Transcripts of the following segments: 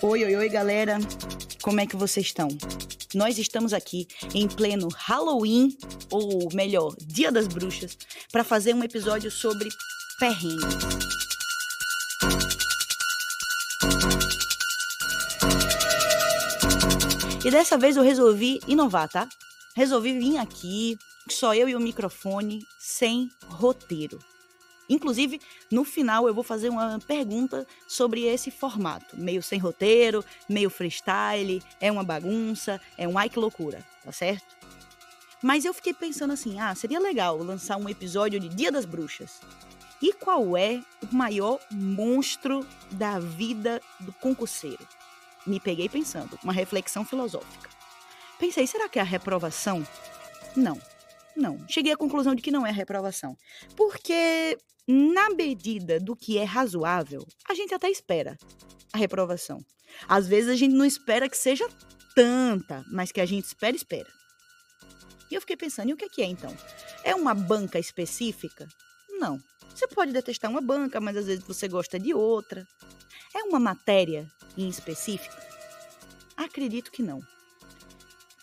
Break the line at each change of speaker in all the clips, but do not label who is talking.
Oi, oi, oi, galera. Como é que vocês estão? Nós estamos aqui em pleno Halloween, ou melhor, Dia das Bruxas, para fazer um episódio sobre perrengues. E dessa vez eu resolvi inovar, tá? Resolvi vir aqui, só eu e o microfone, sem roteiro. Inclusive, no final eu vou fazer uma pergunta sobre esse formato, meio sem roteiro, meio freestyle, é uma bagunça, é um ai que loucura, tá certo? Mas eu fiquei pensando assim, ah, seria legal lançar um episódio de Dia das Bruxas. E qual é o maior monstro da vida do concurseiro? Me peguei pensando, uma reflexão filosófica. Pensei, será que é a reprovação? Não, não. Cheguei à conclusão de que não é reprovação. Porque na medida do que é razoável, a gente até espera a reprovação. Às vezes a gente não espera que seja tanta, mas que a gente espera, espera. E eu fiquei pensando, e o que é que é então? É uma banca específica? Não. Você pode detestar uma banca, mas às vezes você gosta de outra. É uma matéria em específico? Acredito que não.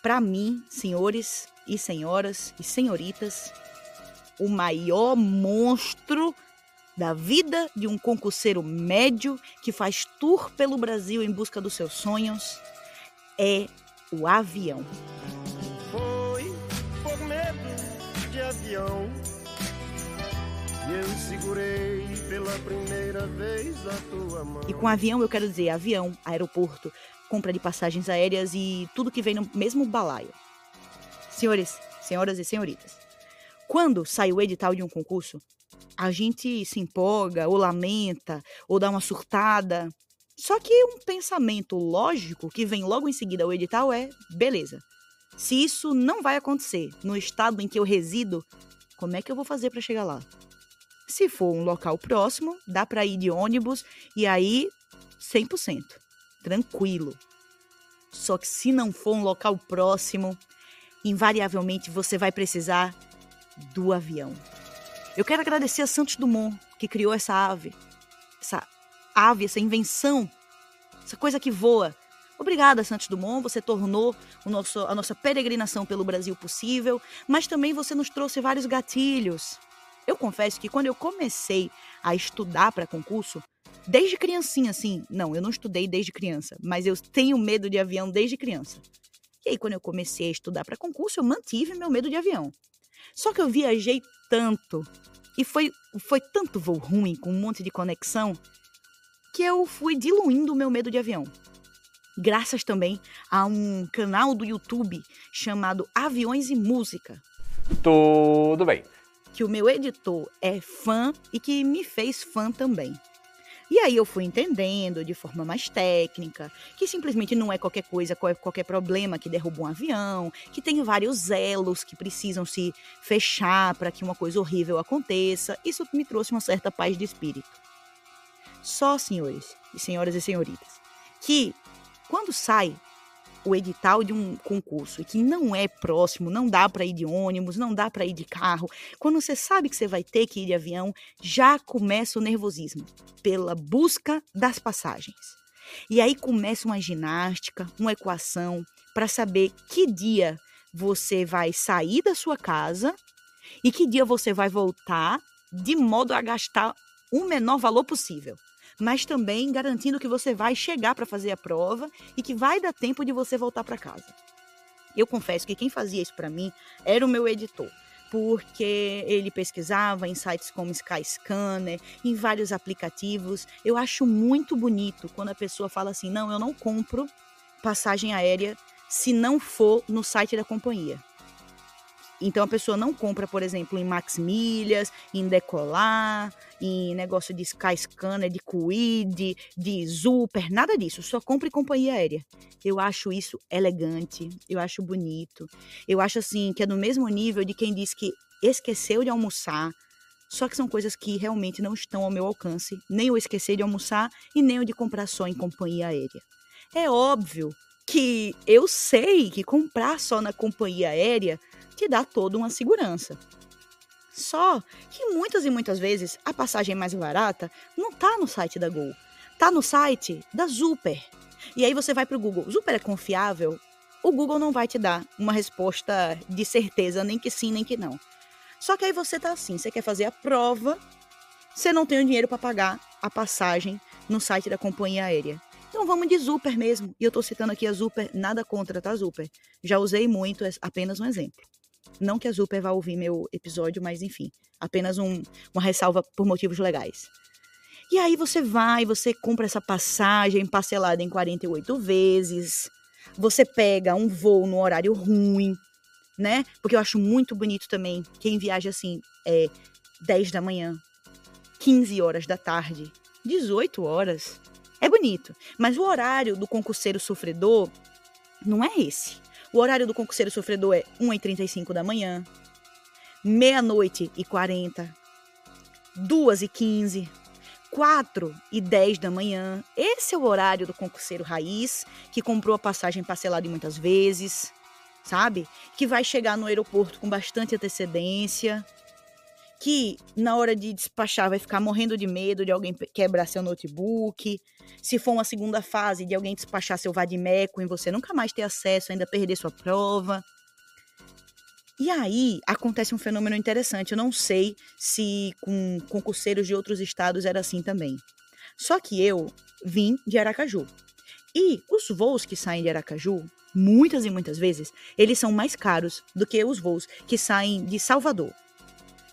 Para mim, senhores e senhoras e senhoritas, o maior monstro da vida de um concurseiro médio que faz tour pelo Brasil em busca dos seus sonhos é o avião. Foi por medo de avião e eu segurei pela primeira vez a tua mão. E com avião eu quero dizer avião, aeroporto, compra de passagens aéreas e tudo que vem no mesmo balaio. Senhores, senhoras e senhoritas, quando sai o edital de um concurso, a gente se empolga, ou lamenta, ou dá uma surtada. Só que um pensamento lógico que vem logo em seguida ao edital é: beleza, se isso não vai acontecer no estado em que eu resido, como é que eu vou fazer para chegar lá? Se for um local próximo, dá para ir de ônibus e aí 100%, tranquilo. Só que se não for um local próximo, invariavelmente você vai precisar do avião. Eu quero agradecer a Santos Dumont, que criou essa ave, essa ave, essa invenção, essa coisa que voa. Obrigada, Santos Dumont, você tornou nosso, a nossa peregrinação pelo Brasil possível, mas também você nos trouxe vários gatilhos. Eu confesso que quando eu comecei a estudar para concurso, desde criancinha, assim, não, eu não estudei desde criança, mas eu tenho medo de avião desde criança. E aí, quando eu comecei a estudar para concurso, eu mantive meu medo de avião. Só que eu viajei tanto e foi, foi tanto voo ruim, com um monte de conexão, que eu fui diluindo o meu medo de avião. Graças também a um canal do YouTube chamado Aviões e Música.
Tudo bem.
Que o meu editor é fã e que me fez fã também. E aí eu fui entendendo de forma mais técnica que simplesmente não é qualquer coisa, qualquer problema que derruba um avião, que tem vários elos que precisam se fechar para que uma coisa horrível aconteça. Isso me trouxe uma certa paz de espírito. Só, senhores e senhoras e senhoritas, que quando sai o edital de um concurso e que não é próximo, não dá para ir de ônibus, não dá para ir de carro, quando você sabe que você vai ter que ir de avião, já começa o nervosismo pela busca das passagens. E aí começa uma ginástica, uma equação para saber que dia você vai sair da sua casa e que dia você vai voltar de modo a gastar o menor valor possível mas também garantindo que você vai chegar para fazer a prova e que vai dar tempo de você voltar para casa. Eu confesso que quem fazia isso para mim era o meu editor porque ele pesquisava em sites como Skyscanner, em vários aplicativos. Eu acho muito bonito quando a pessoa fala assim: não, eu não compro passagem aérea se não for no site da companhia. Então a pessoa não compra, por exemplo, em Max Milhas, em Decolar, em negócio de Skyscanner, de Quid, de Super, nada disso. Só compra em companhia aérea. Eu acho isso elegante, eu acho bonito. Eu acho assim que é no mesmo nível de quem diz que esqueceu de almoçar. Só que são coisas que realmente não estão ao meu alcance, nem o esquecer de almoçar e nem o de comprar só em companhia aérea. É óbvio que eu sei que comprar só na companhia aérea te dá toda uma segurança. Só que muitas e muitas vezes a passagem mais barata não está no site da Gol, está no site da Super. E aí você vai para o Google. Zuper é confiável? O Google não vai te dar uma resposta de certeza, nem que sim, nem que não. Só que aí você tá assim, você quer fazer a prova, você não tem o dinheiro para pagar a passagem no site da companhia aérea. Então vamos de Zuper mesmo. E eu tô citando aqui a Zuper, nada contra, tá, Zuper? Já usei muito, é apenas um exemplo. Não que a Zuper vá ouvir meu episódio, mas enfim, apenas um, uma ressalva por motivos legais. E aí você vai, você compra essa passagem parcelada em 48 vezes, você pega um voo no horário ruim, né? Porque eu acho muito bonito também quem viaja assim, é 10 da manhã, 15 horas da tarde, 18 horas. É bonito, mas o horário do concurseiro sofredor não é esse. O horário do concurseiro sofredor é 1h35 da manhã, meia-noite e 40, 2 e 15, 4 e 10 da manhã. Esse é o horário do concurseiro raiz, que comprou a passagem parcelada muitas vezes, sabe? Que vai chegar no aeroporto com bastante antecedência que na hora de despachar vai ficar morrendo de medo de alguém quebrar seu notebook. Se for uma segunda fase de alguém despachar seu vadimeco e você nunca mais ter acesso, ainda perder sua prova. E aí acontece um fenômeno interessante. Eu não sei se com concurseiros de outros estados era assim também. Só que eu vim de Aracaju. E os voos que saem de Aracaju, muitas e muitas vezes, eles são mais caros do que os voos que saem de Salvador.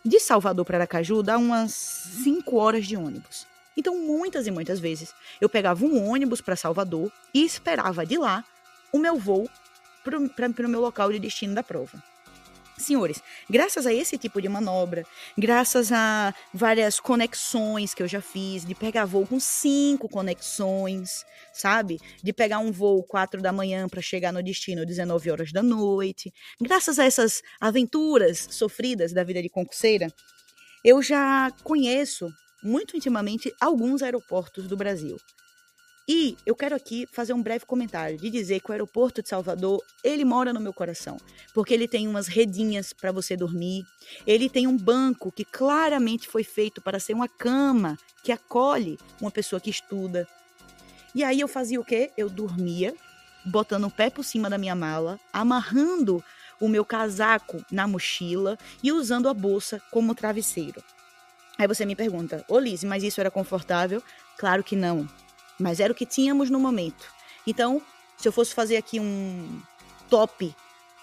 De Salvador para Aracaju dá umas 5 horas de ônibus. Então, muitas e muitas vezes, eu pegava um ônibus para Salvador e esperava de lá o meu voo para o meu local de destino da prova. Senhores, graças a esse tipo de manobra, graças a várias conexões que eu já fiz, de pegar voo com cinco conexões, sabe? De pegar um voo quatro da manhã para chegar no destino 19 horas da noite, graças a essas aventuras sofridas da vida de concurseira, eu já conheço muito intimamente alguns aeroportos do Brasil. E eu quero aqui fazer um breve comentário de dizer que o aeroporto de Salvador, ele mora no meu coração, porque ele tem umas redinhas para você dormir, ele tem um banco que claramente foi feito para ser uma cama que acolhe uma pessoa que estuda. E aí eu fazia o quê? Eu dormia, botando o pé por cima da minha mala, amarrando o meu casaco na mochila e usando a bolsa como travesseiro. Aí você me pergunta, ô Lise, mas isso era confortável? Claro que não mas era o que tínhamos no momento. Então, se eu fosse fazer aqui um top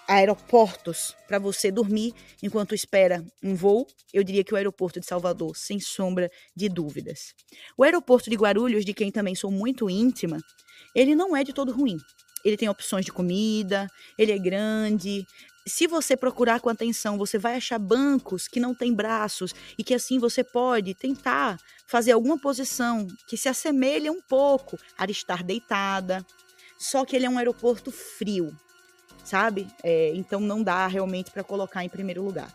aeroportos para você dormir enquanto espera um voo, eu diria que o aeroporto de Salvador, sem sombra de dúvidas. O aeroporto de Guarulhos, de quem também sou muito íntima, ele não é de todo ruim. Ele tem opções de comida, ele é grande, se você procurar com atenção, você vai achar bancos que não têm braços e que assim você pode tentar fazer alguma posição que se assemelhe um pouco a estar deitada. Só que ele é um aeroporto frio, sabe? É, então não dá realmente para colocar em primeiro lugar.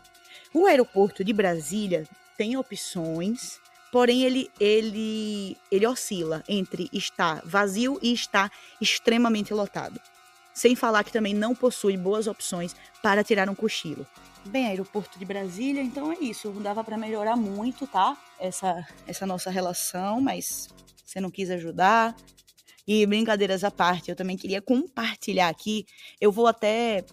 O aeroporto de Brasília tem opções, porém ele, ele, ele oscila entre estar vazio e estar extremamente lotado. Sem falar que também não possui boas opções para tirar um cochilo. Bem, aeroporto de Brasília, então é isso. Não dava para melhorar muito, tá? Essa, essa nossa relação, mas você não quis ajudar. E brincadeiras à parte, eu também queria compartilhar aqui. Eu vou até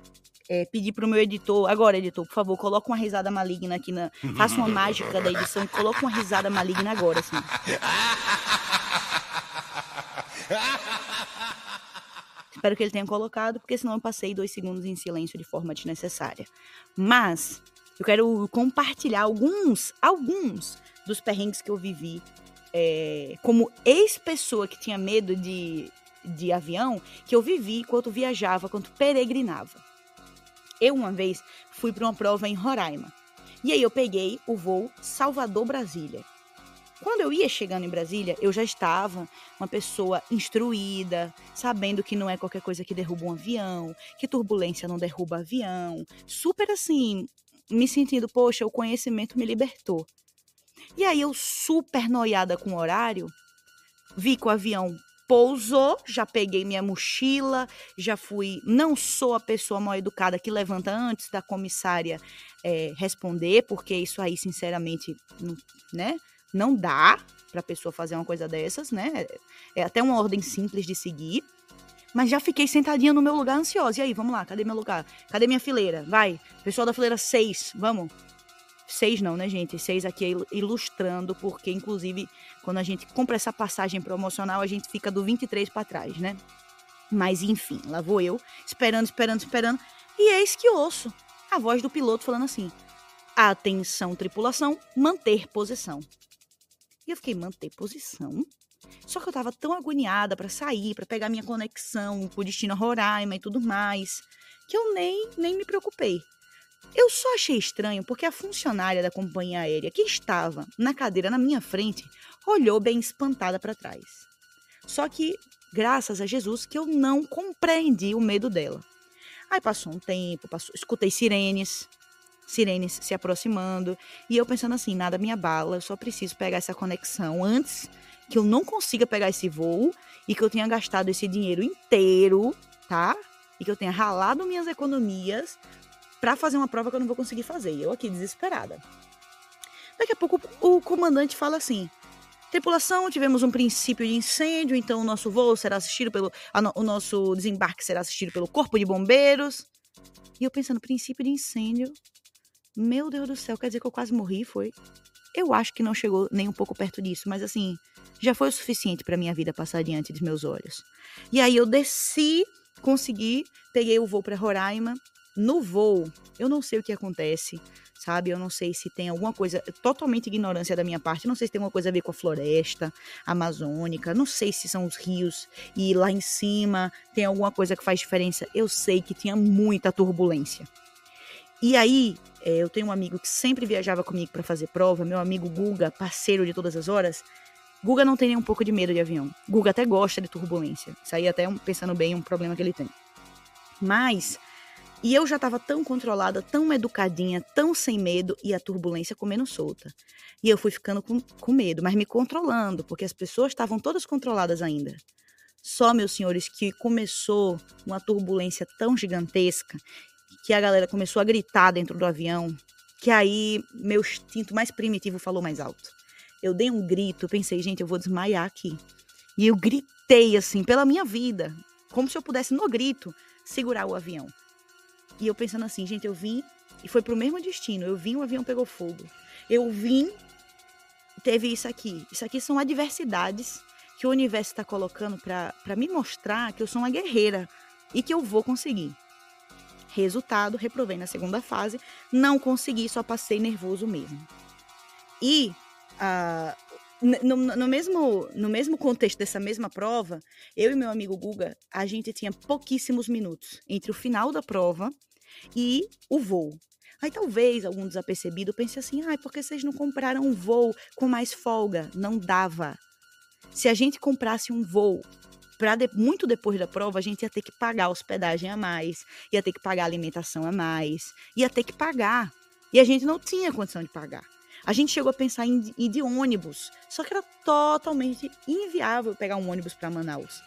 é, pedir pro meu editor, agora, editor, por favor, coloca uma risada maligna aqui na. Faça uma mágica da edição e coloca uma risada maligna agora, assim. Espero que ele tenha colocado, porque senão eu passei dois segundos em silêncio de forma desnecessária. Mas eu quero compartilhar alguns, alguns dos perrengues que eu vivi é, como ex-pessoa que tinha medo de, de avião, que eu vivi enquanto viajava, enquanto peregrinava. Eu, uma vez, fui para uma prova em Roraima. E aí eu peguei o voo Salvador-Brasília. Quando eu ia chegando em Brasília, eu já estava uma pessoa instruída, sabendo que não é qualquer coisa que derruba um avião, que turbulência não derruba avião, super assim, me sentindo, poxa, o conhecimento me libertou. E aí eu super noiada com o horário, vi que o avião pousou, já peguei minha mochila, já fui. Não sou a pessoa mal educada que levanta antes da comissária é, responder, porque isso aí, sinceramente, né? Não dá para a pessoa fazer uma coisa dessas, né? É até uma ordem simples de seguir. Mas já fiquei sentadinha no meu lugar ansiosa. E aí, vamos lá, cadê meu lugar? Cadê minha fileira? Vai, pessoal da fileira 6, vamos. Seis não, né, gente? Seis aqui é ilustrando, porque, inclusive, quando a gente compra essa passagem promocional, a gente fica do 23 para trás, né? Mas, enfim, lá vou eu, esperando, esperando, esperando. E eis que ouço a voz do piloto falando assim: Atenção, tripulação, manter posição. E eu fiquei, manter posição? Só que eu tava tão agoniada para sair, para pegar minha conexão com o destino Roraima e tudo mais, que eu nem, nem me preocupei. Eu só achei estranho porque a funcionária da companhia aérea que estava na cadeira na minha frente olhou bem espantada para trás. Só que, graças a Jesus, que eu não compreendi o medo dela. Aí passou um tempo, passou, escutei sirenes, sirenes se aproximando, e eu pensando assim, nada me abala, eu só preciso pegar essa conexão antes que eu não consiga pegar esse voo e que eu tenha gastado esse dinheiro inteiro, tá? E que eu tenha ralado minhas economias para fazer uma prova que eu não vou conseguir fazer. E eu aqui desesperada. Daqui a pouco o comandante fala assim: Tripulação, tivemos um princípio de incêndio, então o nosso voo será assistido pelo. O nosso desembarque será assistido pelo Corpo de Bombeiros. E eu pensando, princípio de incêndio. Meu Deus do céu, quer dizer que eu quase morri, foi? Eu acho que não chegou nem um pouco perto disso, mas assim, já foi o suficiente para minha vida passar diante dos meus olhos. E aí eu desci, consegui, peguei o voo para Roraima. No voo, eu não sei o que acontece, sabe? Eu não sei se tem alguma coisa, totalmente ignorância da minha parte, não sei se tem alguma coisa a ver com a floresta amazônica, não sei se são os rios e lá em cima tem alguma coisa que faz diferença. Eu sei que tinha muita turbulência. E aí, é, eu tenho um amigo que sempre viajava comigo para fazer prova, meu amigo Guga, parceiro de todas as horas. Guga não tem nem um pouco de medo de avião. Guga até gosta de turbulência. Isso aí até pensando bem um problema que ele tem. Mas e eu já estava tão controlada, tão educadinha, tão sem medo e a turbulência comendo solta. E eu fui ficando com, com medo, mas me controlando, porque as pessoas estavam todas controladas ainda. Só, meus senhores, que começou uma turbulência tão gigantesca que a galera começou a gritar dentro do avião, que aí meu instinto mais primitivo falou mais alto. Eu dei um grito, pensei, gente, eu vou desmaiar aqui. E eu gritei assim, pela minha vida, como se eu pudesse no grito segurar o avião. E eu pensando assim, gente, eu vim e foi pro mesmo destino. Eu vim, o avião pegou fogo. Eu vim, teve isso aqui. Isso aqui são adversidades que o universo está colocando para me mostrar que eu sou uma guerreira e que eu vou conseguir. Resultado, reprovei na segunda fase, não consegui, só passei nervoso mesmo. E uh, no, no, mesmo, no mesmo contexto dessa mesma prova, eu e meu amigo Guga, a gente tinha pouquíssimos minutos entre o final da prova e o voo. Aí talvez algum desapercebido pense assim: ah, porque vocês não compraram um voo com mais folga? Não dava. Se a gente comprasse um voo de, muito depois da prova, a gente ia ter que pagar hospedagem a mais, ia ter que pagar alimentação a mais, ia ter que pagar. E a gente não tinha condição de pagar. A gente chegou a pensar em ir de ônibus, só que era totalmente inviável pegar um ônibus para Manaus.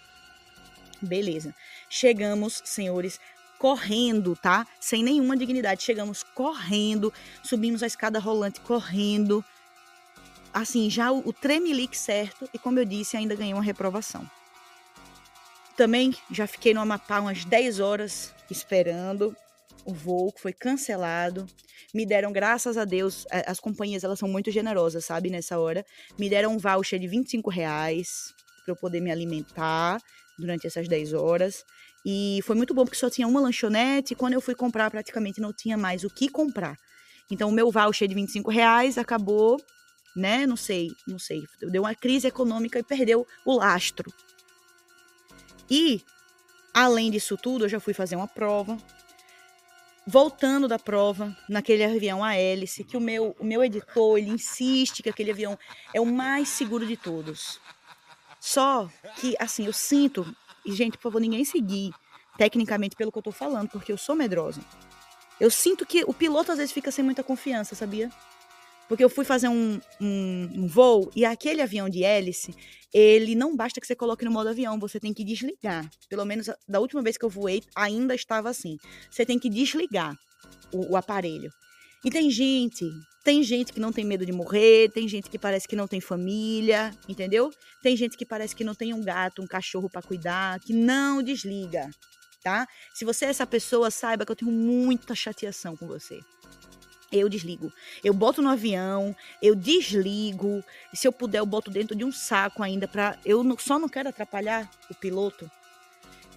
Beleza. Chegamos, senhores, correndo, tá? Sem nenhuma dignidade. Chegamos correndo, subimos a escada rolante correndo. Assim, já o, o tremelique certo, e como eu disse, ainda ganhei uma reprovação. Também já fiquei no Amapá umas 10 horas esperando o voo, que foi cancelado. Me deram, graças a Deus, as companhias elas são muito generosas, sabe, nessa hora. Me deram um voucher de 25 reais para eu poder me alimentar durante essas 10 horas. E foi muito bom porque só tinha uma lanchonete e quando eu fui comprar praticamente não tinha mais o que comprar. Então o meu voucher de 25 reais acabou, né? Não sei, não sei. Deu uma crise econômica e perdeu o lastro. E, além disso tudo, eu já fui fazer uma prova. Voltando da prova, naquele avião a hélice, que o meu, o meu editor, ele insiste que aquele avião é o mais seguro de todos. Só que, assim, eu sinto, e gente, por favor, ninguém seguir tecnicamente pelo que eu tô falando, porque eu sou medrosa. Eu sinto que o piloto às vezes fica sem muita confiança, sabia? Porque eu fui fazer um, um, um, voo e aquele avião de hélice, ele não basta que você coloque no modo avião, você tem que desligar. Pelo menos da última vez que eu voei, ainda estava assim. Você tem que desligar o, o aparelho. E tem gente, tem gente que não tem medo de morrer, tem gente que parece que não tem família, entendeu? Tem gente que parece que não tem um gato, um cachorro para cuidar, que não desliga, tá? Se você é essa pessoa, saiba que eu tenho muita chateação com você. Eu desligo. Eu boto no avião, eu desligo. E se eu puder, eu boto dentro de um saco ainda para eu só não quero atrapalhar o piloto.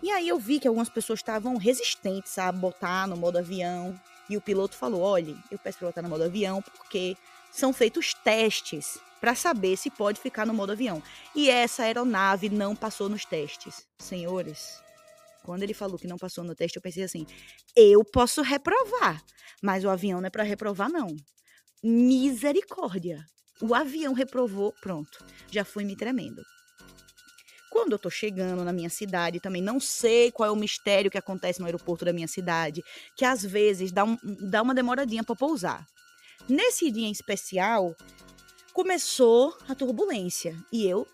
E aí eu vi que algumas pessoas estavam resistentes a botar no modo avião. E o piloto falou: olhe, eu peço para botar no modo avião porque são feitos testes para saber se pode ficar no modo avião. E essa aeronave não passou nos testes. Senhores, quando ele falou que não passou no teste, eu pensei assim: eu posso reprovar, mas o avião não é para reprovar, não. Misericórdia. O avião reprovou, pronto. Já fui me tremendo. Quando eu tô chegando na minha cidade, também não sei qual é o mistério que acontece no aeroporto da minha cidade, que às vezes dá, um, dá uma demoradinha para pousar. Nesse dia em especial, começou a turbulência e eu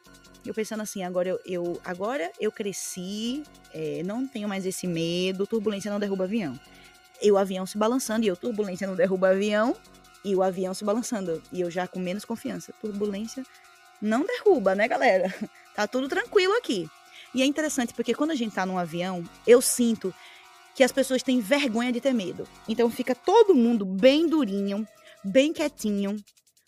eu pensando assim, agora eu, eu agora eu cresci, é, não tenho mais esse medo, turbulência não derruba avião. E o avião se balançando, e eu, turbulência não derruba avião, e o avião se balançando. E eu já com menos confiança. Turbulência não derruba, né, galera? Tá tudo tranquilo aqui. E é interessante porque quando a gente tá num avião, eu sinto que as pessoas têm vergonha de ter medo. Então fica todo mundo bem durinho, bem quietinho,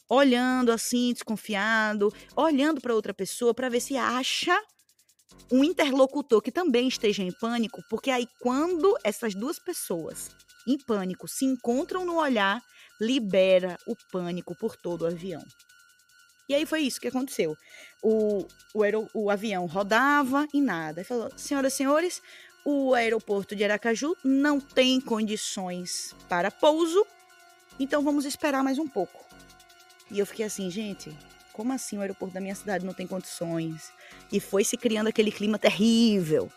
olhando assim, desconfiado, olhando para outra pessoa para ver se acha um interlocutor que também esteja em pânico, porque aí quando essas duas pessoas em pânico se encontram no olhar, libera o pânico por todo o avião. E aí foi isso que aconteceu. O, o, aer, o avião rodava e nada. Ele falou, senhoras e senhores, o aeroporto de Aracaju não tem condições para pouso, então vamos esperar mais um pouco. E eu fiquei assim, gente, como assim o aeroporto da minha cidade não tem condições? E foi se criando aquele clima terrível.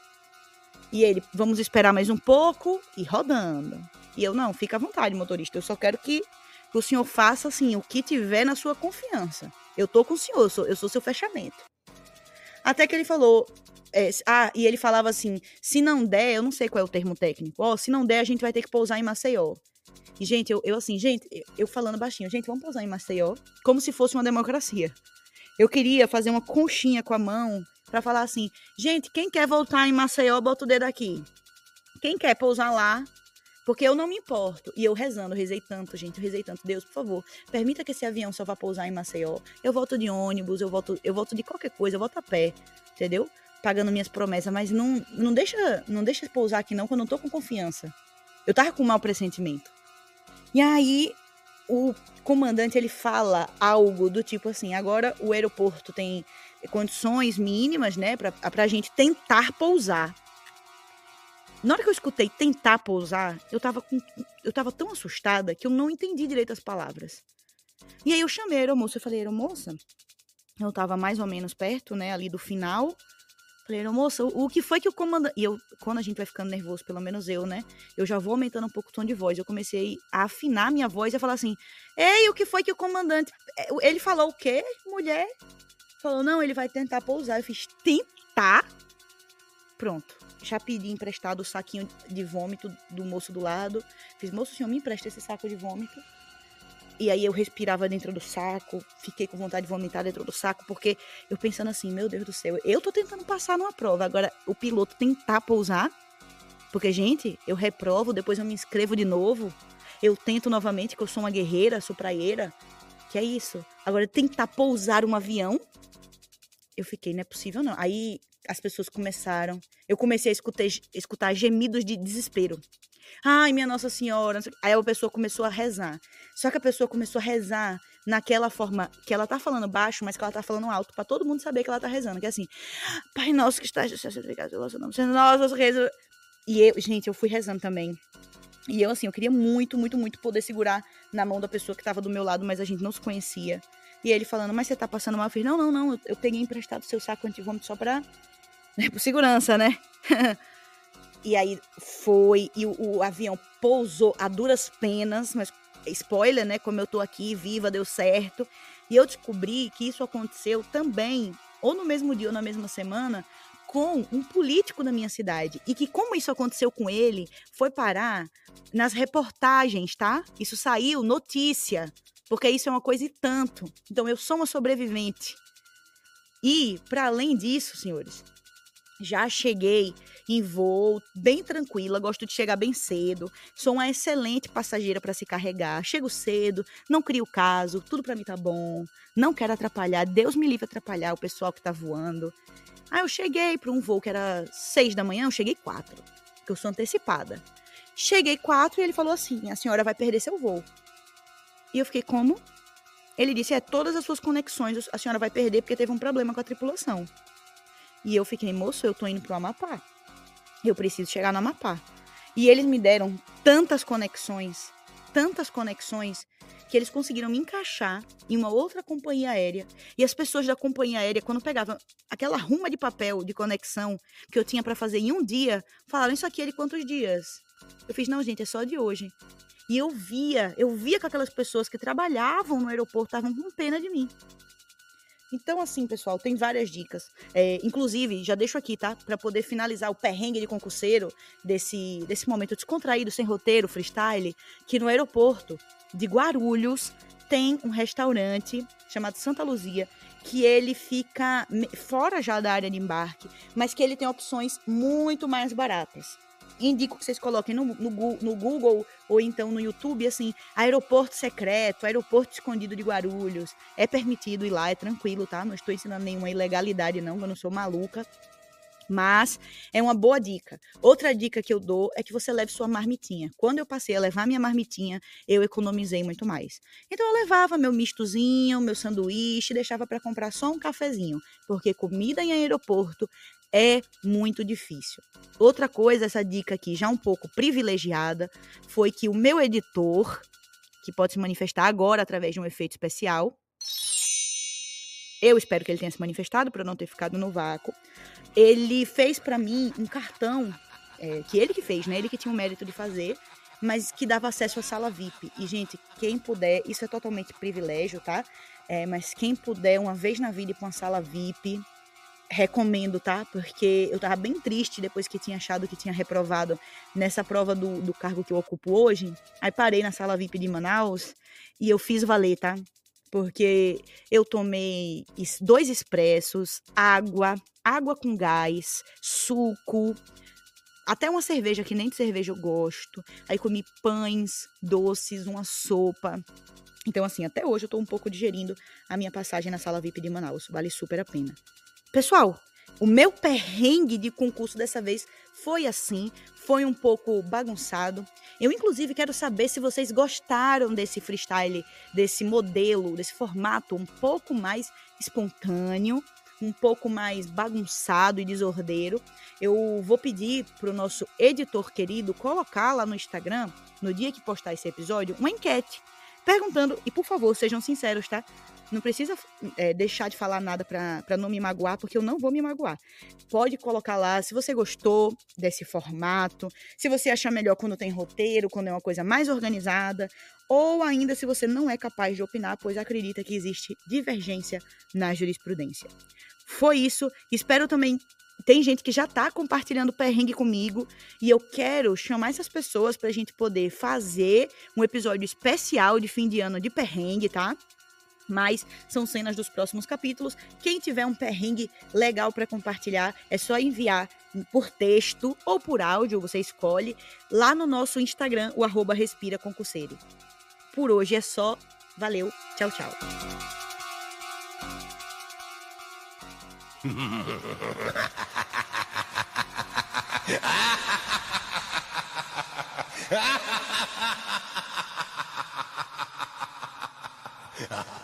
E ele, vamos esperar mais um pouco e rodando. E eu, não, fica à vontade, motorista. Eu só quero que o senhor faça assim, o que tiver na sua confiança. Eu tô com o senhor, eu sou, eu sou seu fechamento. Até que ele falou. É, ah, e ele falava assim: se não der, eu não sei qual é o termo técnico. Ó, oh, se não der, a gente vai ter que pousar em Maceió. E, gente, eu, eu assim, gente, eu falando baixinho, gente, vamos pousar em Maceió como se fosse uma democracia. Eu queria fazer uma conchinha com a mão para falar assim: gente, quem quer voltar em Maceió, bota o dedo aqui. Quem quer pousar lá, porque eu não me importo. E eu rezando, rezei tanto, gente, eu rezei tanto. Deus, por favor, permita que esse avião só vá pousar em Maceió. Eu volto de ônibus, eu volto, eu volto de qualquer coisa, eu volto a pé, entendeu? Pagando minhas promessas, mas não, não deixa, não deixa pousar aqui não, quando eu tô com confiança. Eu tava com um mau pressentimento. E aí o comandante ele fala algo do tipo assim: agora o aeroporto tem condições mínimas, né, para a gente tentar pousar. Na hora que eu escutei tentar pousar, eu tava, com, eu tava tão assustada que eu não entendi direito as palavras. E aí eu chamei a aeromoça, eu falei, aeromoça, eu tava mais ou menos perto, né, ali do final. Falei, aeromoça, o, o que foi que o comandante... E eu, quando a gente vai ficando nervoso, pelo menos eu, né, eu já vou aumentando um pouco o tom de voz. Eu comecei a afinar minha voz e a falar assim, ei, o que foi que o comandante... É, ele falou o quê, mulher? Falou, não, ele vai tentar pousar. Eu fiz, tentar? Pronto já pedi emprestado o saquinho de vômito do moço do lado. Fiz, moço, o senhor me empresta esse saco de vômito? E aí eu respirava dentro do saco, fiquei com vontade de vomitar dentro do saco, porque eu pensando assim, meu Deus do céu, eu tô tentando passar numa prova, agora o piloto tentar pousar, porque, gente, eu reprovo, depois eu me inscrevo de novo, eu tento novamente, que eu sou uma guerreira, sou praieira, que é isso. Agora, tentar pousar um avião, eu fiquei, não é possível não. Aí as pessoas começaram. Eu comecei a escutar, escutar gemidos de desespero. Ai, minha Nossa Senhora. Aí a pessoa começou a rezar. Só que a pessoa começou a rezar naquela forma que ela tá falando baixo, mas que ela tá falando alto, para todo mundo saber que ela tá rezando. Que é assim, Pai Nosso que está santificado pelo nosso nome, nosso rezo. E eu, gente, eu fui rezando também. E eu, assim, eu queria muito, muito, muito poder segurar na mão da pessoa que tava do meu lado, mas a gente não se conhecia. E ele falando, mas você tá passando mal? Eu falei, não, não, não, eu peguei emprestado seu saco antivômito só pra né, por segurança, né? e aí foi, e o, o, avião pousou a duras penas, mas spoiler, né? Como eu tô aqui, viva, deu certo. E eu descobri que isso aconteceu também, ou no mesmo dia ou na mesma semana, com um político da minha cidade. E que, como isso aconteceu com ele, foi parar nas reportagens, tá? Isso saiu notícia, porque isso é uma coisa e tanto. Então, eu sou uma sobrevivente. E, para além disso, senhores, já cheguei em voo bem tranquila, gosto de chegar bem cedo, sou uma excelente passageira para se carregar, chego cedo, não crio caso, tudo para mim tá bom, não quero atrapalhar, Deus me livre atrapalhar o pessoal que tá voando. Aí eu cheguei para um voo que era seis da manhã, eu cheguei quatro, porque eu sou antecipada. Cheguei quatro e ele falou assim: a senhora vai perder seu voo. E eu fiquei, como? Ele disse: é todas as suas conexões a senhora vai perder porque teve um problema com a tripulação. E eu fiquei, moço, eu tô indo pro Amapá. Eu preciso chegar no Amapá. E eles me deram tantas conexões, tantas conexões, que eles conseguiram me encaixar em uma outra companhia aérea. E as pessoas da companhia aérea, quando pegavam aquela ruma de papel de conexão que eu tinha para fazer em um dia, falaram: Isso aqui é de quantos dias? Eu fiz: Não, gente, é só de hoje. E eu via, eu via que aquelas pessoas que trabalhavam no aeroporto estavam com pena de mim. Então, assim, pessoal, tem várias dicas. É, inclusive, já deixo aqui, tá? Para poder finalizar o perrengue de concurseiro desse, desse momento descontraído, sem roteiro, freestyle, que no aeroporto de Guarulhos tem um restaurante chamado Santa Luzia, que ele fica fora já da área de embarque, mas que ele tem opções muito mais baratas indico que vocês coloquem no, no, no, Google ou então no YouTube, assim, aeroporto secreto, aeroporto escondido de Guarulhos. É permitido ir lá, é tranquilo, tá? Não estou ensinando nenhuma ilegalidade, não, eu não sou maluca. Mas é uma boa dica. Outra dica que eu dou é que você leve sua marmitinha. Quando eu passei a levar minha marmitinha, eu economizei muito mais. Então eu levava meu mistozinho, meu sanduíche, deixava para comprar só um cafezinho, porque comida em aeroporto é muito difícil. Outra coisa, essa dica aqui, já um pouco privilegiada, foi que o meu editor, que pode se manifestar agora através de um efeito especial, eu espero que ele tenha se manifestado para não ter ficado no vácuo. Ele fez para mim um cartão é, que ele que fez, né? Ele que tinha o mérito de fazer, mas que dava acesso à sala VIP. E gente, quem puder, isso é totalmente privilégio, tá? É, mas quem puder uma vez na vida ir para uma sala VIP, recomendo, tá? Porque eu tava bem triste depois que tinha achado que tinha reprovado nessa prova do, do cargo que eu ocupo hoje. Aí parei na sala VIP de Manaus e eu fiz valer, tá? Porque eu tomei dois expressos, água, água com gás, suco, até uma cerveja que nem de cerveja eu gosto. Aí comi pães, doces, uma sopa. Então, assim, até hoje eu tô um pouco digerindo a minha passagem na sala VIP de Manaus. Vale super a pena. Pessoal, o meu perrengue de concurso dessa vez foi assim, foi um pouco bagunçado. Eu, inclusive, quero saber se vocês gostaram desse freestyle, desse modelo, desse formato um pouco mais espontâneo, um pouco mais bagunçado e desordeiro. Eu vou pedir para o nosso editor querido colocar lá no Instagram, no dia que postar esse episódio, uma enquete perguntando, e por favor, sejam sinceros, tá? Não precisa é, deixar de falar nada para não me magoar, porque eu não vou me magoar. Pode colocar lá se você gostou desse formato, se você achar melhor quando tem roteiro, quando é uma coisa mais organizada, ou ainda se você não é capaz de opinar, pois acredita que existe divergência na jurisprudência. Foi isso. Espero também tem gente que já está compartilhando perrengue comigo e eu quero chamar essas pessoas para a gente poder fazer um episódio especial de fim de ano de perrengue, tá? Mas são cenas dos próximos capítulos. Quem tiver um perrengue legal para compartilhar, é só enviar por texto ou por áudio, você escolhe, lá no nosso Instagram, o arroba Respira Concurseiro. Por hoje é só. Valeu, tchau, tchau.